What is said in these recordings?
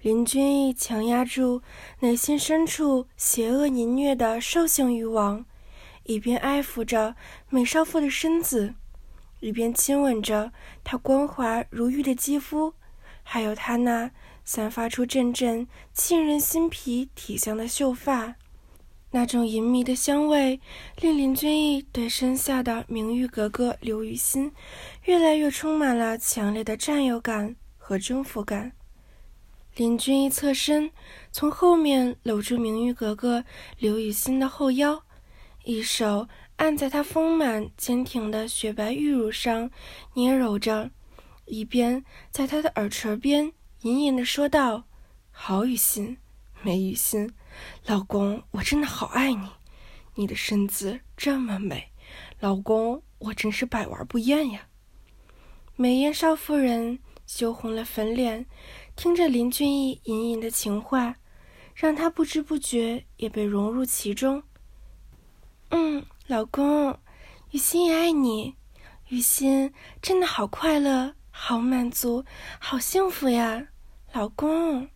林君毅强压住内心深处邪恶淫虐的兽性欲望，一边爱抚着美少妇的身子，一边亲吻着她光滑如玉的肌肤，还有她那散发出阵阵沁人心脾体香的秀发。那种淫靡的香味，令林君毅对身下的名誉格格刘雨欣越来越充满了强烈的占有感和征服感。林君一侧身，从后面搂住明玉格格刘雨欣的后腰，一手按在她丰满坚挺的雪白玉乳上捏揉着，一边在她的耳垂边隐隐地说道：“好雨欣，美雨欣，老公，我真的好爱你，你的身子这么美，老公，我真是百玩不厌呀。”美艳少妇人羞红了粉脸。听着林俊逸隐隐的情话，让他不知不觉也被融入其中。嗯，老公，雨欣也爱你，雨欣真的好快乐，好满足，好幸福呀，老公。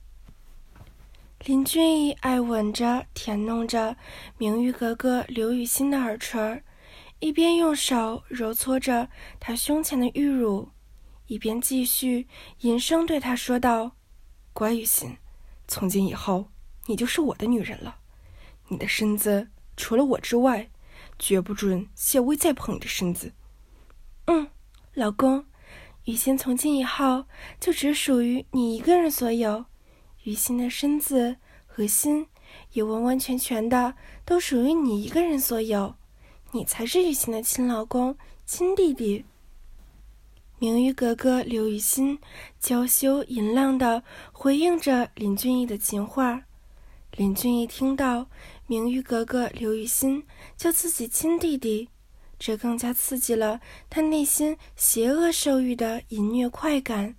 林俊逸爱吻着、舔弄着明玉格格刘雨欣的耳垂，一边用手揉搓着她胸前的玉乳。一边继续吟声对他说道：“乖雨欣，从今以后你就是我的女人了。你的身子除了我之外，绝不准谢薇再碰你的身子。”“嗯，老公，雨欣从今以后就只属于你一个人所有。雨欣的身子和心也完完全全的都属于你一个人所有。你才是雨欣的亲老公、亲弟弟。”明玉格格刘雨欣娇羞淫浪地回应着林俊逸的情话。林俊逸听到明玉格格刘雨欣叫自己亲弟弟，这更加刺激了他内心邪恶兽欲的淫虐快感，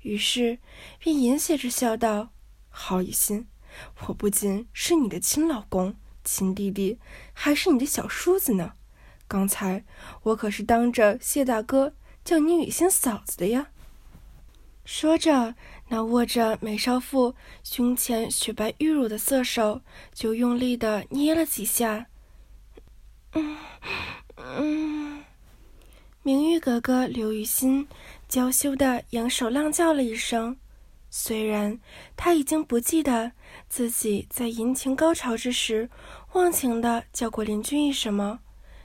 于是便淫邪着笑道：“好雨欣，我不仅是你的亲老公、亲弟弟，还是你的小叔子呢。刚才我可是当着谢大哥。”叫你雨欣嫂子的呀！说着，那握着美少妇胸前雪白玉乳的色手就用力的捏了几下。嗯嗯，明玉格格刘雨欣娇羞的扬手浪叫了一声。虽然她已经不记得自己在淫情高潮之时忘情的叫过林君逸什么，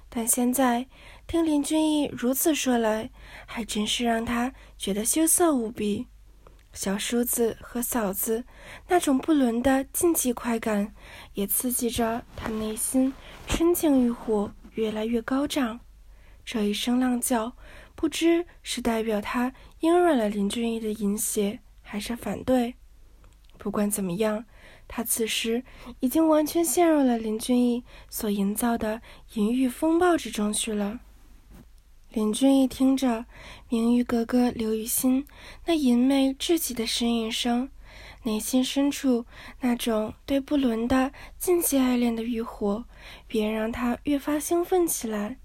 但现在。听林俊逸如此说来，还真是让他觉得羞涩无比。小叔子和嫂子那种不伦的禁忌快感，也刺激着他内心春情欲火越来越高涨。这一声浪叫，不知是代表他应软了林俊逸的淫邪，还是反对。不管怎么样。他此时已经完全陷入了林俊逸所营造的淫欲风暴之中去了。林俊逸听着明玉格格刘雨欣那淫媚至极的呻吟声，内心深处那种对不伦的禁忌爱恋的欲火，便让他越发兴奋起来。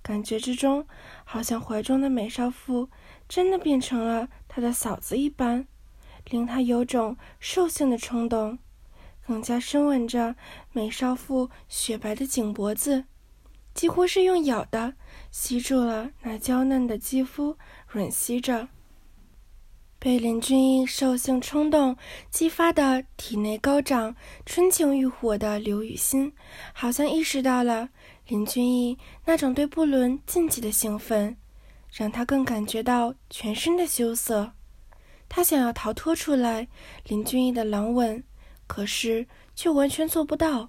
感觉之中，好像怀中的美少妇真的变成了他的嫂子一般，令他有种兽性的冲动，更加深吻着美少妇雪白的颈脖子。几乎是用咬的吸住了那娇嫩的肌肤，吮吸着。被林俊逸兽性冲动激发的体内高涨、春情欲火的刘雨欣，好像意识到了林俊逸那种对不伦禁忌的兴奋，让他更感觉到全身的羞涩。他想要逃脱出来林俊逸的狼吻，可是却完全做不到。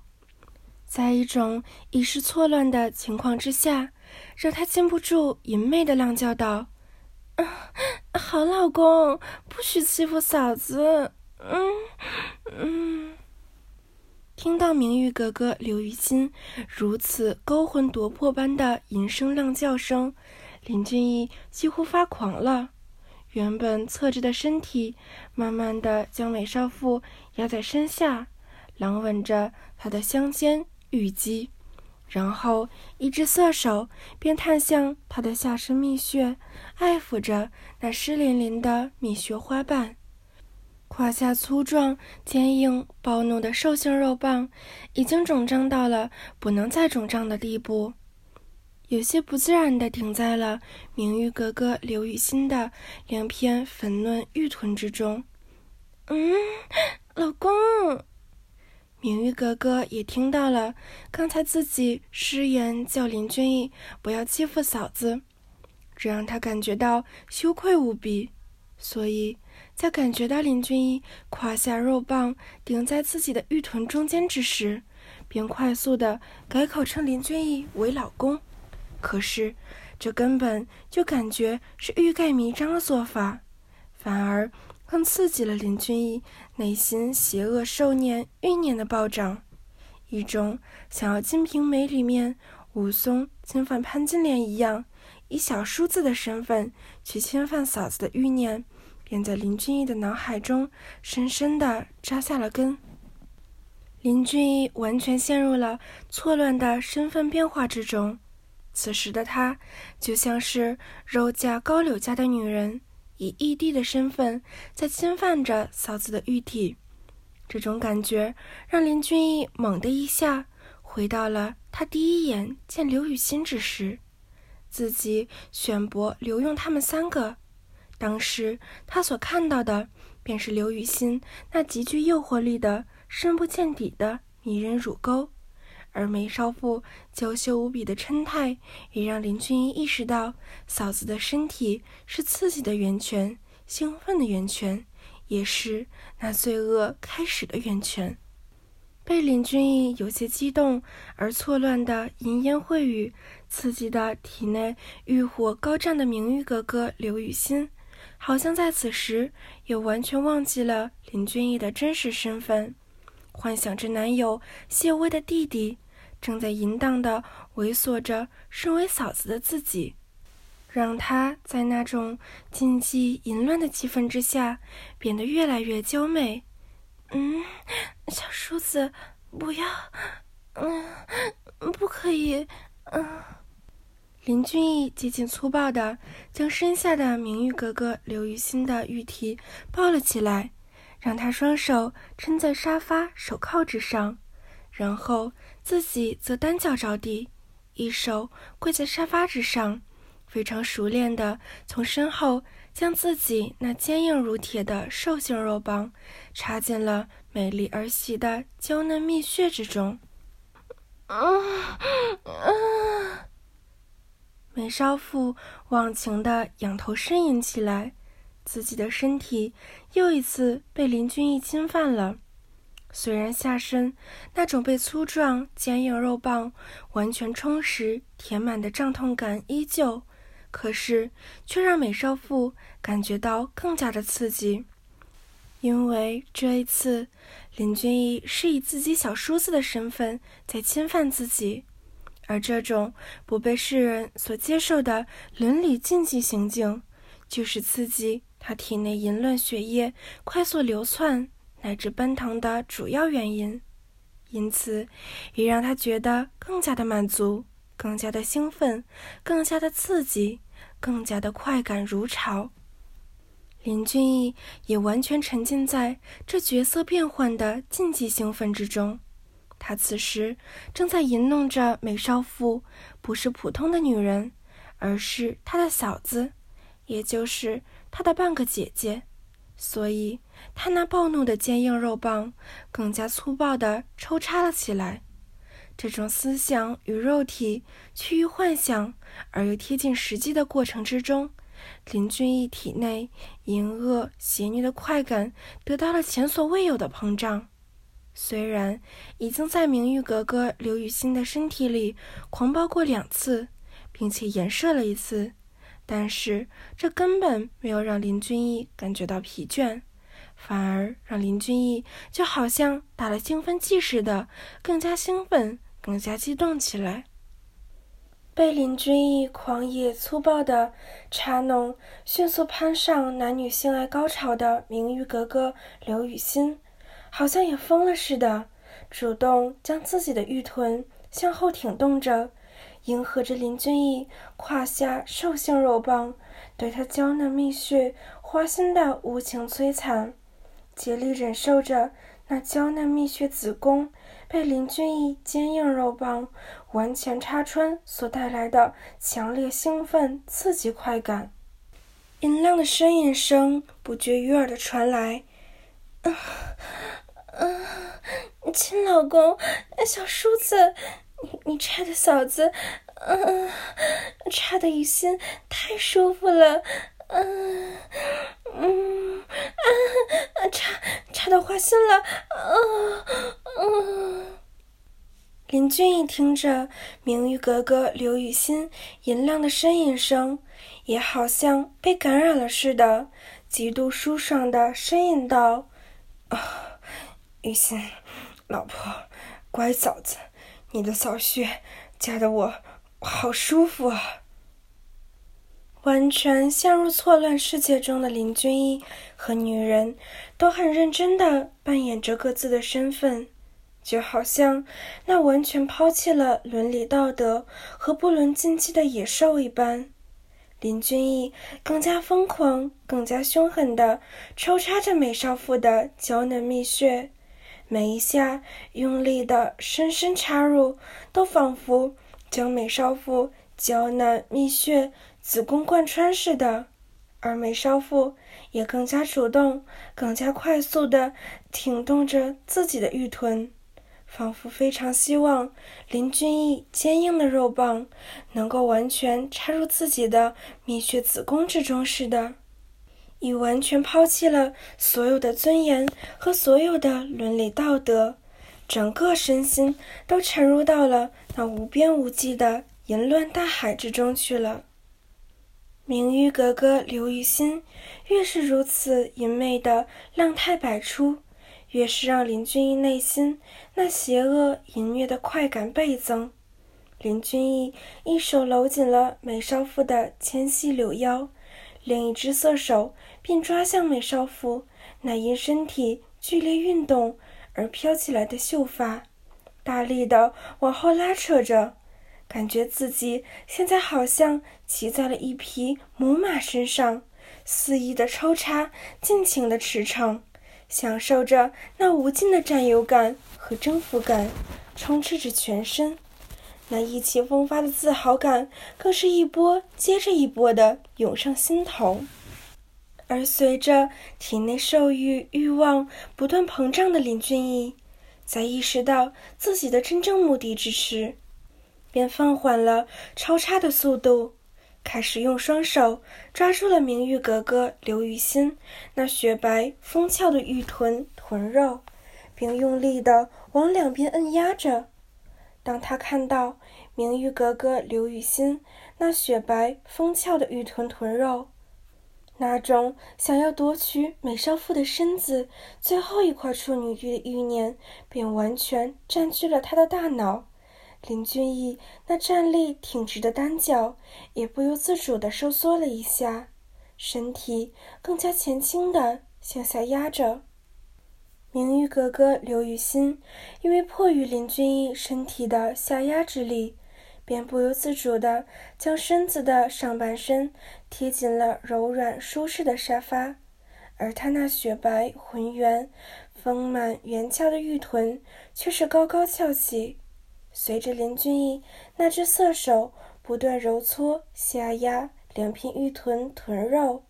在一种意识错乱的情况之下，让他禁不住淫媚的浪叫道：“好老公，不许欺负嫂子。”嗯嗯。听到明玉格格刘玉欣如此勾魂夺魄般的吟声浪叫声，林俊逸几乎发狂了。原本侧着的身体，慢慢的将美少妇压在身下，狼吻着她的香肩玉肌，然后一只色手便探向她的下身蜜穴，爱抚着那湿淋淋的蜜穴花瓣。胯下粗壮、坚硬、暴怒的兽性肉棒，已经肿胀到了不能再肿胀的地步。有些不自然地顶在了明玉格格刘雨欣的两片粉嫩玉臀之中。嗯，老公，明玉格格也听到了刚才自己失言叫林俊逸不要欺负嫂子，这让他感觉到羞愧无比，所以在感觉到林俊逸胯下肉棒顶在自己的玉臀中间之时，便快速地改口称林俊逸为老公。可是，这根本就感觉是欲盖弥彰的做法，反而更刺激了林俊逸内心邪恶兽念欲念的暴涨，一种想要《金瓶梅》里面武松侵犯潘金莲一样，以小叔子的身份去侵犯嫂子的欲念，便在林俊逸的脑海中深深的扎下了根。林俊逸完全陷入了错乱的身份变化之中。此时的他，就像是肉嫁高柳家的女人，以义弟的身份在侵犯着嫂子的玉体。这种感觉让林俊逸猛地一下回到了他第一眼见刘雨欣之时，自己选博刘用他们三个，当时他所看到的便是刘雨欣那极具诱惑力的深不见底的迷人乳沟。而梅少妇娇羞无比的嗔态，也让林俊逸意识到，嫂子的身体是刺激的源泉，兴奋的源泉，也是那罪恶开始的源泉。被林俊逸有些激动而错乱的淫言秽语刺激的体内欲火高涨的明玉格格刘雨欣，好像在此时也完全忘记了林俊逸的真实身份，幻想着男友谢薇的弟弟。正在淫荡的猥琐着身为嫂子的自己，让她在那种禁忌淫乱的气氛之下变得越来越娇媚。嗯，小叔子，不要，嗯，不可以，嗯。林俊逸极尽粗暴的将身下的明玉格格刘雨欣的玉体抱了起来，让她双手撑在沙发手铐之上，然后。自己则单脚着地，一手跪在沙发之上，非常熟练地从身后将自己那坚硬如铁的兽性肉棒插进了美丽儿媳的娇嫩蜜穴之中。美少妇忘情地仰头呻吟起来，自己的身体又一次被林俊逸侵犯了。虽然下身那种被粗壮坚硬肉棒完全充实填满的胀痛感依旧，可是却让美少妇感觉到更加的刺激，因为这一次林俊逸是以自己小叔子的身份在侵犯自己，而这种不被世人所接受的伦理禁忌行径，就是刺激他体内淫乱血液快速流窜。乃至奔腾的主要原因，因此也让他觉得更加的满足，更加的兴奋，更加的刺激，更加的快感如潮。林俊逸也完全沉浸在这角色变换的禁忌兴奋之中，他此时正在吟弄着美少妇，不是普通的女人，而是他的嫂子，也就是他的半个姐姐。所以，他那暴怒的坚硬肉棒更加粗暴地抽插了起来。这种思想与肉体趋于幻想而又贴近实际的过程之中，林俊逸体内淫恶邪虐的快感得到了前所未有的膨胀。虽然已经在明玉格格刘雨欣的身体里狂暴过两次，并且颜射了一次。但是这根本没有让林俊逸感觉到疲倦，反而让林俊逸就好像打了兴奋剂似的，更加兴奋，更加激动起来。被林俊逸狂野粗暴的插弄，迅速攀上男女性爱高潮的名誉格格刘雨欣，好像也疯了似的，主动将自己的玉臀向后挺动着，迎合着林俊逸胯下兽性肉棒对他娇嫩蜜穴、花心的无情摧残，竭力忍受着那娇嫩蜜穴子宫。被林俊逸坚硬肉棒完全插穿所带来的强烈兴奋、刺激快感，音量的呻吟声不绝于耳的传来。啊啊！亲老公，小叔子，你你插的嫂子，嗯，插的雨欣太舒服了，嗯嗯啊，插插到花心了，啊啊！林俊逸听着明玉格格刘雨欣银亮的呻吟声，也好像被感染了似的，极度舒爽的呻吟道：“啊，雨欣，老婆，乖嫂子，你的扫穴夹得我好舒服啊！”完全陷入错乱世界中的林俊逸和女人，都很认真的扮演着各自的身份。就好像那完全抛弃了伦理道德和不伦禁忌的野兽一般，林俊逸更加疯狂、更加凶狠地抽插着美少妇的娇嫩蜜穴，每一下用力的深深插入，都仿佛将美少妇娇嫩蜜穴子宫贯穿似的，而美少妇也更加主动、更加快速地挺动着自己的玉臀。仿佛非常希望林俊逸坚硬的肉棒能够完全插入自己的蜜穴子宫之中似的，已完全抛弃了所有的尊严和所有的伦理道德，整个身心都沉入到了那无边无际的淫乱大海之中去了。名誉格格刘雨欣越是如此淫媚的浪态百出。越是让林俊逸内心那邪恶淫虐的快感倍增。林俊逸一手搂紧了美少妇的纤细柳腰，另一只色手便抓向美少妇那因身体剧烈运动而飘起来的秀发，大力的往后拉扯着，感觉自己现在好像骑在了一匹母马身上，肆意的抽插，尽情的驰骋。享受着那无尽的占有感和征服感，充斥着全身，那意气风发的自豪感更是一波接着一波的涌上心头。而随着体内兽欲欲望不断膨胀的林俊逸，在意识到自己的真正目的之时，便放缓了抽插的速度。开始用双手抓住了明玉格格刘雨欣那雪白丰翘的玉臀臀肉，并用力地往两边摁压着。当他看到明玉格格刘雨欣那雪白丰翘的玉臀臀肉，那种想要夺取美少妇的身子最后一块处女地的欲念，便完全占据了他的大脑。林俊逸那站立挺直的单脚也不由自主地收缩了一下，身体更加前倾地向下压着。明玉格格刘雨欣因为迫于林俊逸身体的下压之力，便不由自主地将身子的上半身贴紧了柔软舒适的沙发，而他那雪白浑圆、丰满圆翘的玉臀却是高高翘起。随着林俊逸那只色手不断揉搓下压两片玉臀臀肉，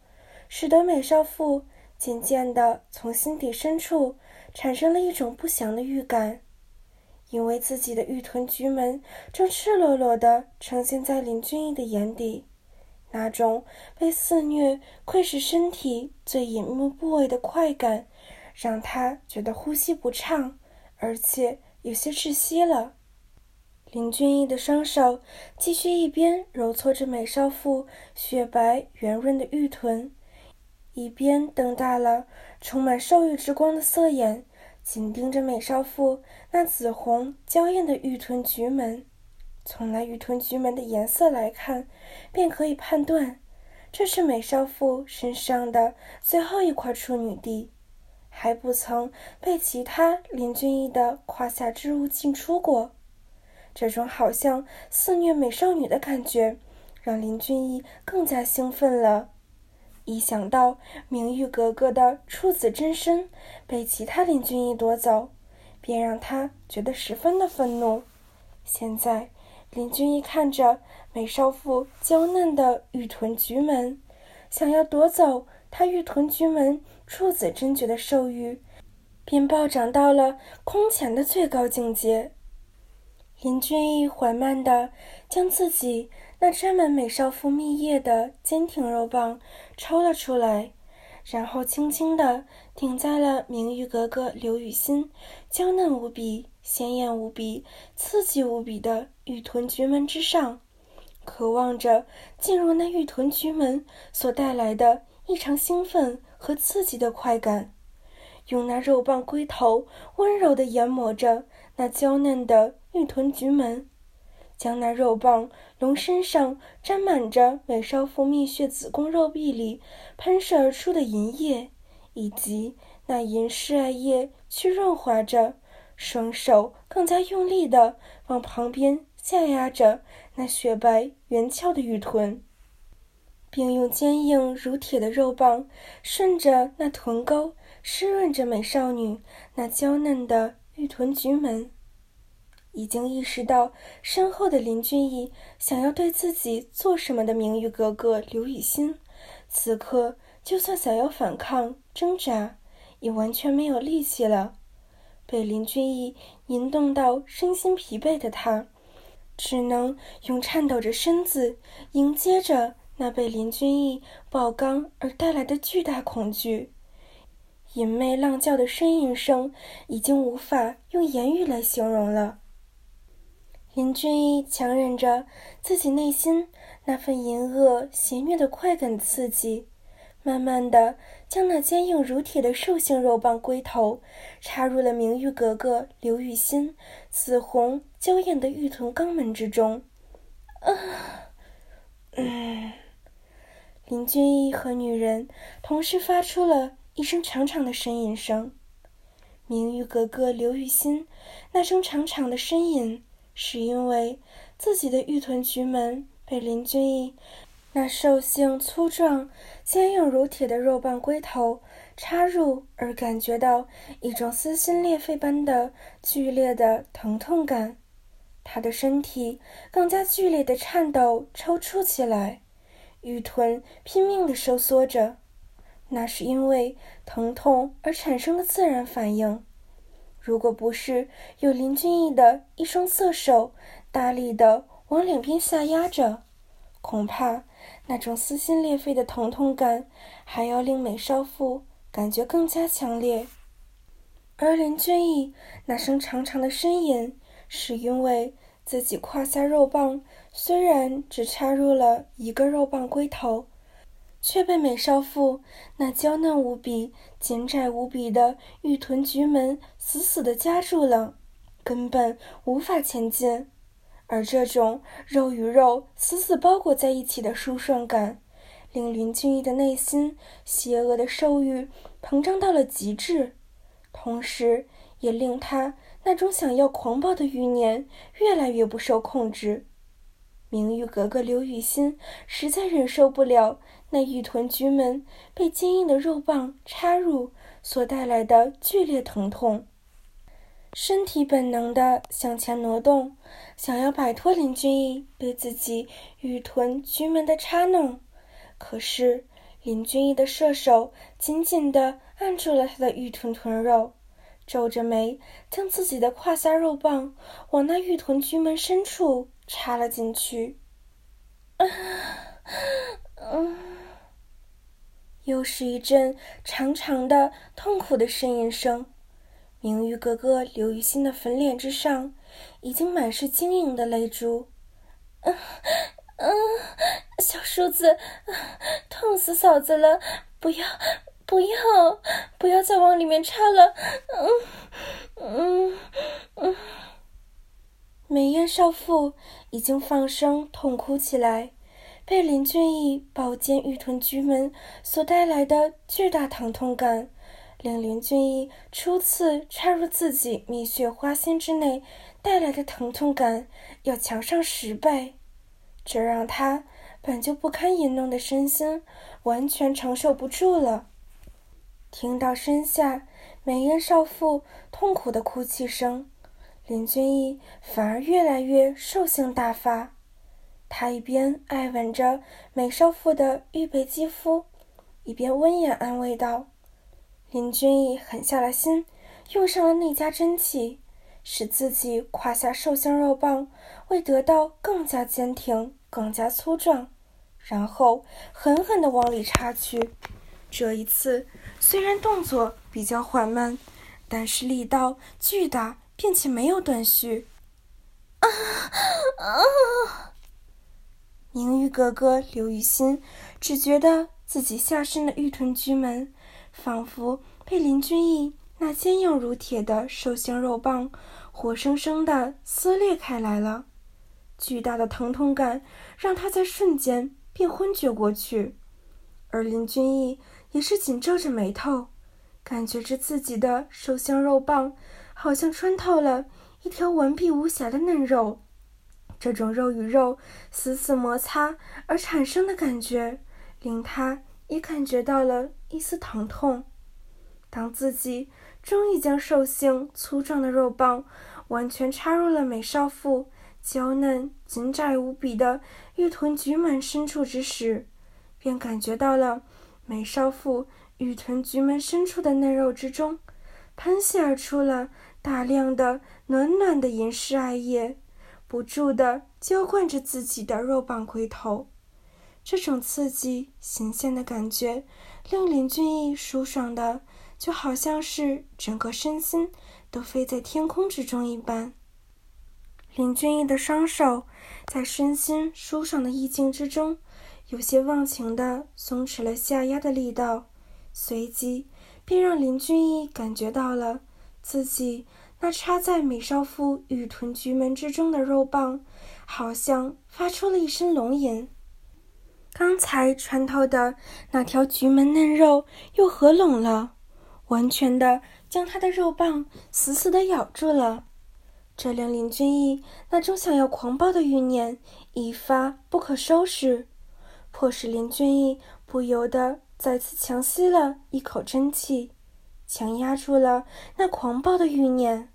使得美少妇渐渐地从心底深处产生了一种不祥的预感，因为自己的玉臀菊门正赤裸裸地呈现在林俊逸的眼底，那种被肆虐窥视身体最隐秘部位的快感，让他觉得呼吸不畅，而且有些窒息了。林俊逸的双手继续一边揉搓着美少妇雪白圆润的玉臀，一边瞪大了充满兽欲之光的色眼，紧盯着美少妇那紫红娇艳的玉臀菊门。从那玉臀菊门的颜色来看，便可以判断，这是美少妇身上的最后一块处女地，还不曾被其他林俊逸的胯下之物进出过。这种好像肆虐美少女的感觉，让林俊逸更加兴奋了。一想到明玉格格的处子真身被其他林俊逸夺走，便让他觉得十分的愤怒。现在，林俊逸看着美少妇娇嫩的玉臀菊门，想要夺走她玉臀菊门处子真诀的兽欲，便暴涨到了空前的最高境界。林俊逸缓慢地将自己。那沾满美少妇蜜液的坚挺肉棒抽了出来，然后轻轻地顶在了明玉格格刘雨欣娇嫩无比、鲜艳无比、刺激无比的玉臀菊门之上，渴望着进入那玉臀菊门所带来的异常兴奋和刺激的快感，用那肉棒龟头温柔地研磨着那娇嫩的玉臀菊门。将那肉棒龙身上沾满着美少妇蜜血子宫肉壁里喷射而出的银液，以及那银饰艾叶去润滑着，双手更加用力地往旁边下压着那雪白圆翘的玉臀，并用坚硬如铁的肉棒顺着那臀沟湿润着美少女那娇嫩的玉臀菊门。已经意识到身后的林俊逸想要对自己做什么的名誉格格刘雨欣，此刻就算想要反抗挣扎，也完全没有力气了。被林俊逸引动到身心疲惫的他，只能用颤抖着身子迎接着那被林俊逸爆缸而带来的巨大恐惧。淫媚浪叫的呻吟声已经无法用言语来形容了。林俊一强忍着自己内心那份淫恶邪虐的快感刺激，慢慢的将那坚硬如铁的兽性肉棒龟头插入了明玉格格刘雨欣紫红娇艳的玉臀肛门之中。啊，嗯，林俊一和女人同时发出了一声长长的呻吟声。明玉格格刘雨欣那声长长的呻吟。是因为自己的玉臀菊门被林俊逸那兽性粗壮、坚硬如铁的肉棒龟头插入而感觉到一种撕心裂肺般的剧烈的疼痛感，他的身体更加剧烈的颤抖抽搐起来，玉臀拼命的收缩着，那是因为疼痛而产生的自然反应。如果不是有林俊逸的一双色手大力的往两边下压着，恐怕那种撕心裂肺的疼痛感还要令美少妇感觉更加强烈。而林俊逸那声长长的呻吟，是因为自己胯下肉棒虽然只插入了一个肉棒龟头。却被美少妇那娇嫩无比、紧窄无比的玉臀菊门死死地夹住了，根本无法前进。而这种肉与肉死死包裹在一起的舒爽感，令林俊逸的内心邪恶的兽欲膨胀到了极致，同时也令他那种想要狂暴的欲念越来越不受控制。明玉格格刘雨欣实在忍受不了。那玉臀菊门被坚硬的肉棒插入所带来的剧烈疼痛，身体本能的向前挪动，想要摆脱林俊逸对自己玉臀菊门的插弄。可是林俊逸的射手紧紧的按住了他的玉臀臀肉，皱着眉将自己的胯下肉棒往那玉臀菊门深处插了进去。啊，嗯。又是一阵长长的、痛苦的呻吟声。明玉格格刘雨欣的粉脸之上，已经满是晶莹的泪珠。嗯嗯，小叔子，痛死嫂子了！不要，不要，不要再往里面插了！嗯，嗯，嗯。美艳少妇已经放声痛哭起来，被林俊逸宝剑玉臀菊门所带来的巨大疼痛感，令林俊逸初次插入自己蜜雪花心之内带来的疼痛感要强上十倍，这让他本就不堪淫弄的身心完全承受不住了。听到身下美艳少妇痛苦的哭泣声。林俊逸反而越来越兽性大发，他一边爱吻着美少妇的玉背肌肤，一边温言安慰道：“林俊逸狠下了心，用上了内家真气，使自己胯下瘦香肉棒为得到更加坚挺、更加粗壮，然后狠狠地往里插去。这一次虽然动作比较缓慢，但是力道巨大。”并且没有断续。啊啊！明玉格格刘雨欣只觉得自己下身的玉臀居门，仿佛被林君逸那坚硬如铁的手心肉棒活生生的撕裂开来了。巨大的疼痛感让他在瞬间便昏厥过去，而林君逸也是紧皱着眉头，感觉着自己的手心肉棒。好像穿透了一条完璧无瑕的嫩肉，这种肉与肉死死摩擦而产生的感觉，令他也感觉到了一丝疼痛。当自己终于将兽性粗壮的肉棒完全插入了美少妇娇嫩紧窄无比的玉臀菊门深处之时，便感觉到了美少妇玉臀菊门深处的嫩肉之中，喷泻而出了。大量的暖暖的银饰艾叶，不住地浇灌着自己的肉棒龟头。这种刺激、新鲜的感觉，令林俊逸舒爽的，就好像是整个身心都飞在天空之中一般。林俊逸的双手在身心舒爽的意境之中，有些忘情地松弛了下压的力道，随即便让林俊逸感觉到了。自己那插在美少妇玉臀菊门之中的肉棒，好像发出了一声龙吟。刚才穿透的那条菊门嫩肉又合拢了，完全的将他的肉棒死死的咬住了。这令林俊逸那种想要狂暴的欲念一发不可收拾，迫使林俊逸不由得再次强吸了一口真气。强压住了那狂暴的欲念，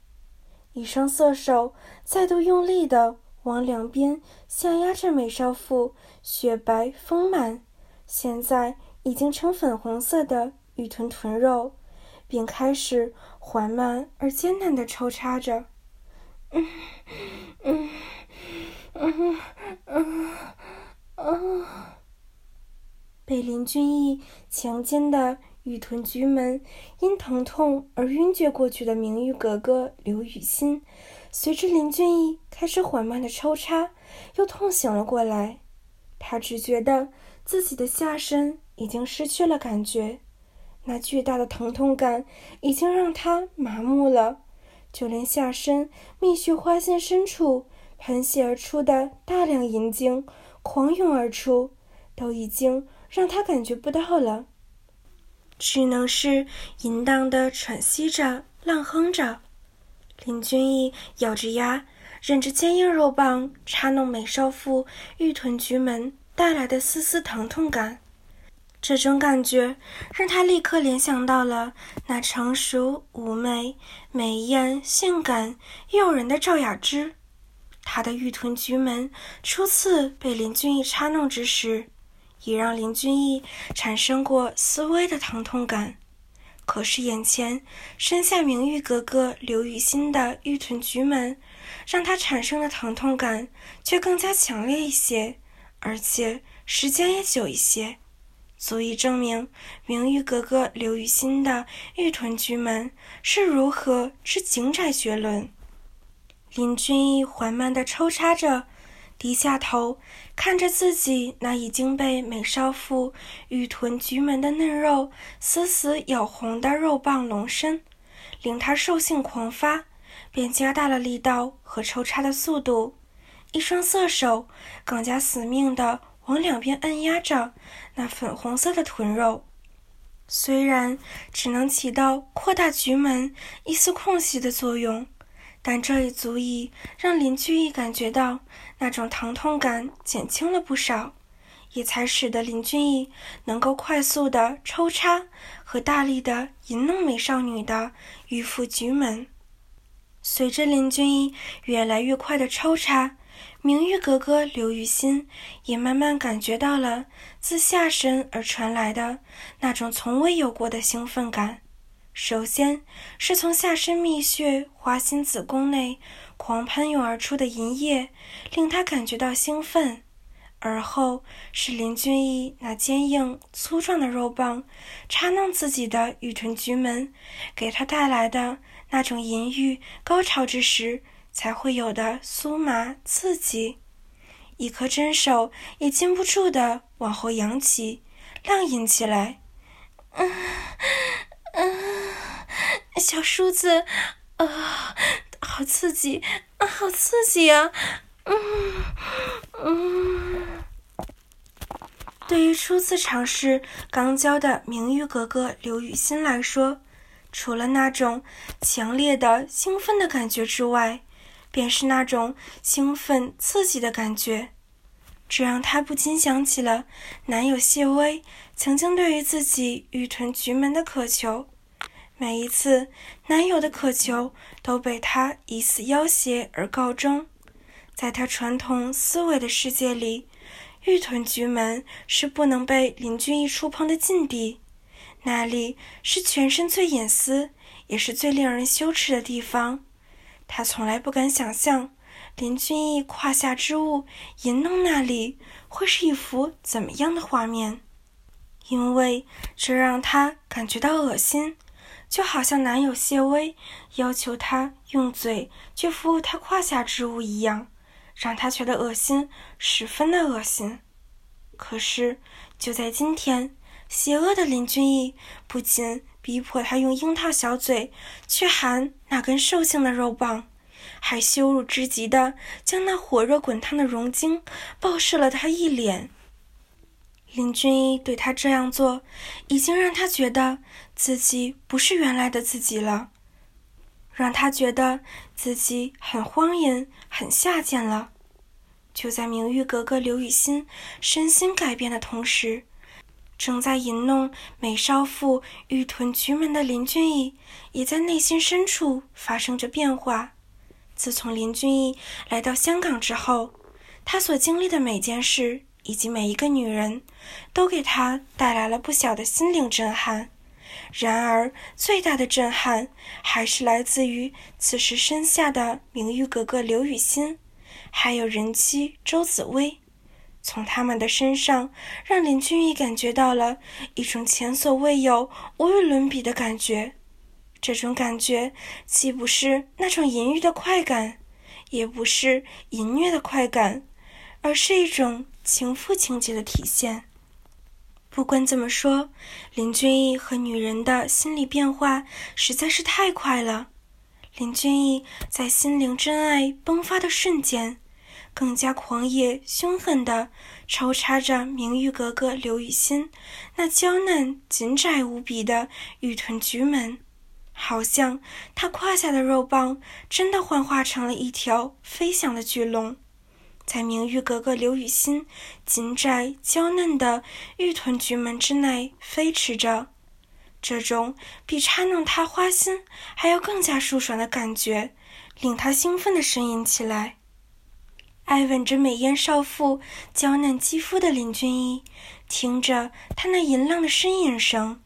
一双色手再度用力地往两边下压着美少妇雪白丰满、现在已经呈粉红色的玉臀臀肉，并开始缓慢而艰难地抽插着。嗯嗯嗯嗯嗯，被林俊逸强奸的。玉臀菊门因疼痛而晕厥过去的明玉格格刘雨欣，随着林俊逸开始缓慢的抽插，又痛醒了过来。他只觉得自己的下身已经失去了感觉，那巨大的疼痛感已经让他麻木了，就连下身蜜穴花心深处喷泄而出的大量银精狂涌而出，都已经让他感觉不到了。只能是淫荡的喘息着，浪哼着。林君逸咬着牙，忍着坚硬肉棒插弄美少妇玉臀菊门带来的丝丝疼痛感。这种感觉让他立刻联想到了那成熟、妩媚、美艳、性感、诱人的赵雅芝。她的玉臀菊门初次被林君逸插弄之时。也让林俊逸产生过丝微的疼痛感，可是眼前身下明玉格格刘雨欣的玉臀菊门，让他产生的疼痛感却更加强烈一些，而且时间也久一些，足以证明明玉格格刘雨欣的玉臀菊门是如何之紧窄绝伦。林俊逸缓慢地抽插着。低下头看着自己那已经被美少妇玉臀菊门的嫩肉死死咬红的肉棒龙身，令他兽性狂发，便加大了力道和抽插的速度，一双色手更加死命地往两边按压着那粉红色的臀肉。虽然只能起到扩大菊门一丝空隙的作用。但这也足以让林俊逸感觉到那种疼痛感减轻了不少，也才使得林俊逸能够快速的抽插和大力的淫弄美少女的玉腹菊门。随着林俊逸越来越快的抽插，明玉格格刘雨欣也慢慢感觉到了自下身而传来的那种从未有过的兴奋感。首先是从下身蜜穴滑行子宫内狂喷涌而出的淫液，令他感觉到兴奋；而后是林俊逸那坚硬粗壮的肉棒插弄自己的玉臀菊门，给他带来的那种淫欲高潮之时才会有的酥麻刺激。一颗真手也禁不住的往后扬起，浪吟起来。嗯。嗯，小叔子，啊，好刺激啊，好刺激啊！嗯嗯。对于初次尝试刚交的明玉格格刘雨欣来说，除了那种强烈的兴奋的感觉之外，便是那种兴奋刺激的感觉，这让她不禁想起了男友谢威。曾经对于自己玉臀菊门的渴求，每一次男友的渴求都被他以死要挟而告终。在他传统思维的世界里，玉臀菊门是不能被林俊逸触碰的禁地，那里是全身最隐私，也是最令人羞耻的地方。他从来不敢想象林俊逸胯下之物淫弄那里会是一幅怎么样的画面。因为这让他感觉到恶心，就好像男友谢威要求他用嘴去服务他胯下之物一样，让他觉得恶心，十分的恶心。可是就在今天，邪恶的林俊逸不仅逼迫他用樱桃小嘴去含那根兽性的肉棒，还羞辱至极的将那火热滚烫的熔精爆射了他一脸。林俊逸对他这样做，已经让他觉得自己不是原来的自己了，让他觉得自己很荒淫、很下贱了。就在明玉格格刘雨欣身心改变的同时，正在引弄美少妇玉臀菊门的林俊逸，也在内心深处发生着变化。自从林俊逸来到香港之后，他所经历的每件事。以及每一个女人，都给他带来了不小的心灵震撼。然而，最大的震撼还是来自于此时身下的名誉格格刘雨欣，还有人妻周紫薇。从他们的身上，让林俊逸感觉到了一种前所未有、无与伦比的感觉。这种感觉既不是那种淫欲的快感，也不是淫虐的快感，而是一种。情妇情节的体现。不管怎么说，林俊逸和女人的心理变化实在是太快了。林俊逸在心灵真爱迸发的瞬间，更加狂野凶狠地抽插着明玉格格刘雨欣那娇嫩紧窄无比的玉臀菊门，好像他胯下的肉棒真的幻化成了一条飞翔的巨龙。在明玉格格刘雨欣紧窄娇嫩的玉臀菊门之内飞驰着，这种比插弄她花心还要更加舒爽的感觉，令他兴奋地呻吟起来。爱吻着美艳少妇娇嫩肌肤的林俊逸，听着她那淫浪的呻吟声，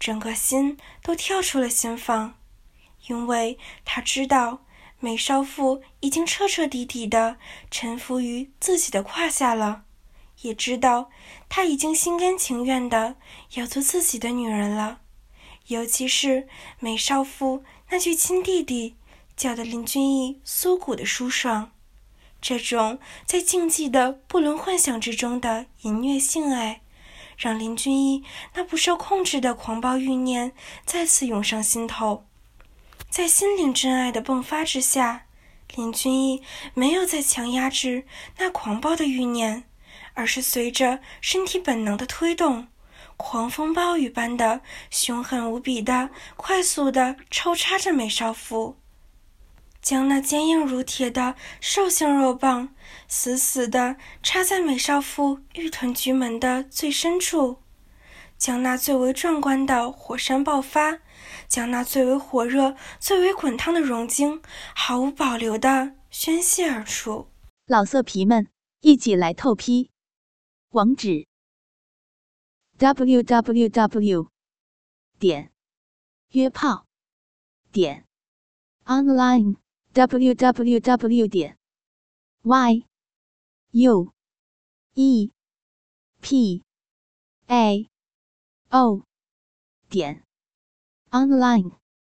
整个心都跳出了心房，因为他知道。美少妇已经彻彻底底的臣服于自己的胯下了，也知道她已经心甘情愿的要做自己的女人了。尤其是美少妇那句“亲弟弟”，叫得林俊逸酥骨的舒爽。这种在竞技的不伦幻想之中的淫虐性爱，让林俊逸那不受控制的狂暴欲念再次涌上心头。在心领真爱的迸发之下，林俊逸没有再强压制那狂暴的欲念，而是随着身体本能的推动，狂风暴雨般的凶狠无比的快速的抽插着美少妇，将那坚硬如铁的兽性肉棒死死的插在美少妇玉臀菊门的最深处，将那最为壮观的火山爆发。将那最为火热、最为滚烫的熔精毫无保留地宣泄而出。老色皮们，一起来透批！网址：w w w 点约炮点 online w w w 点 y u e p a o 点。Online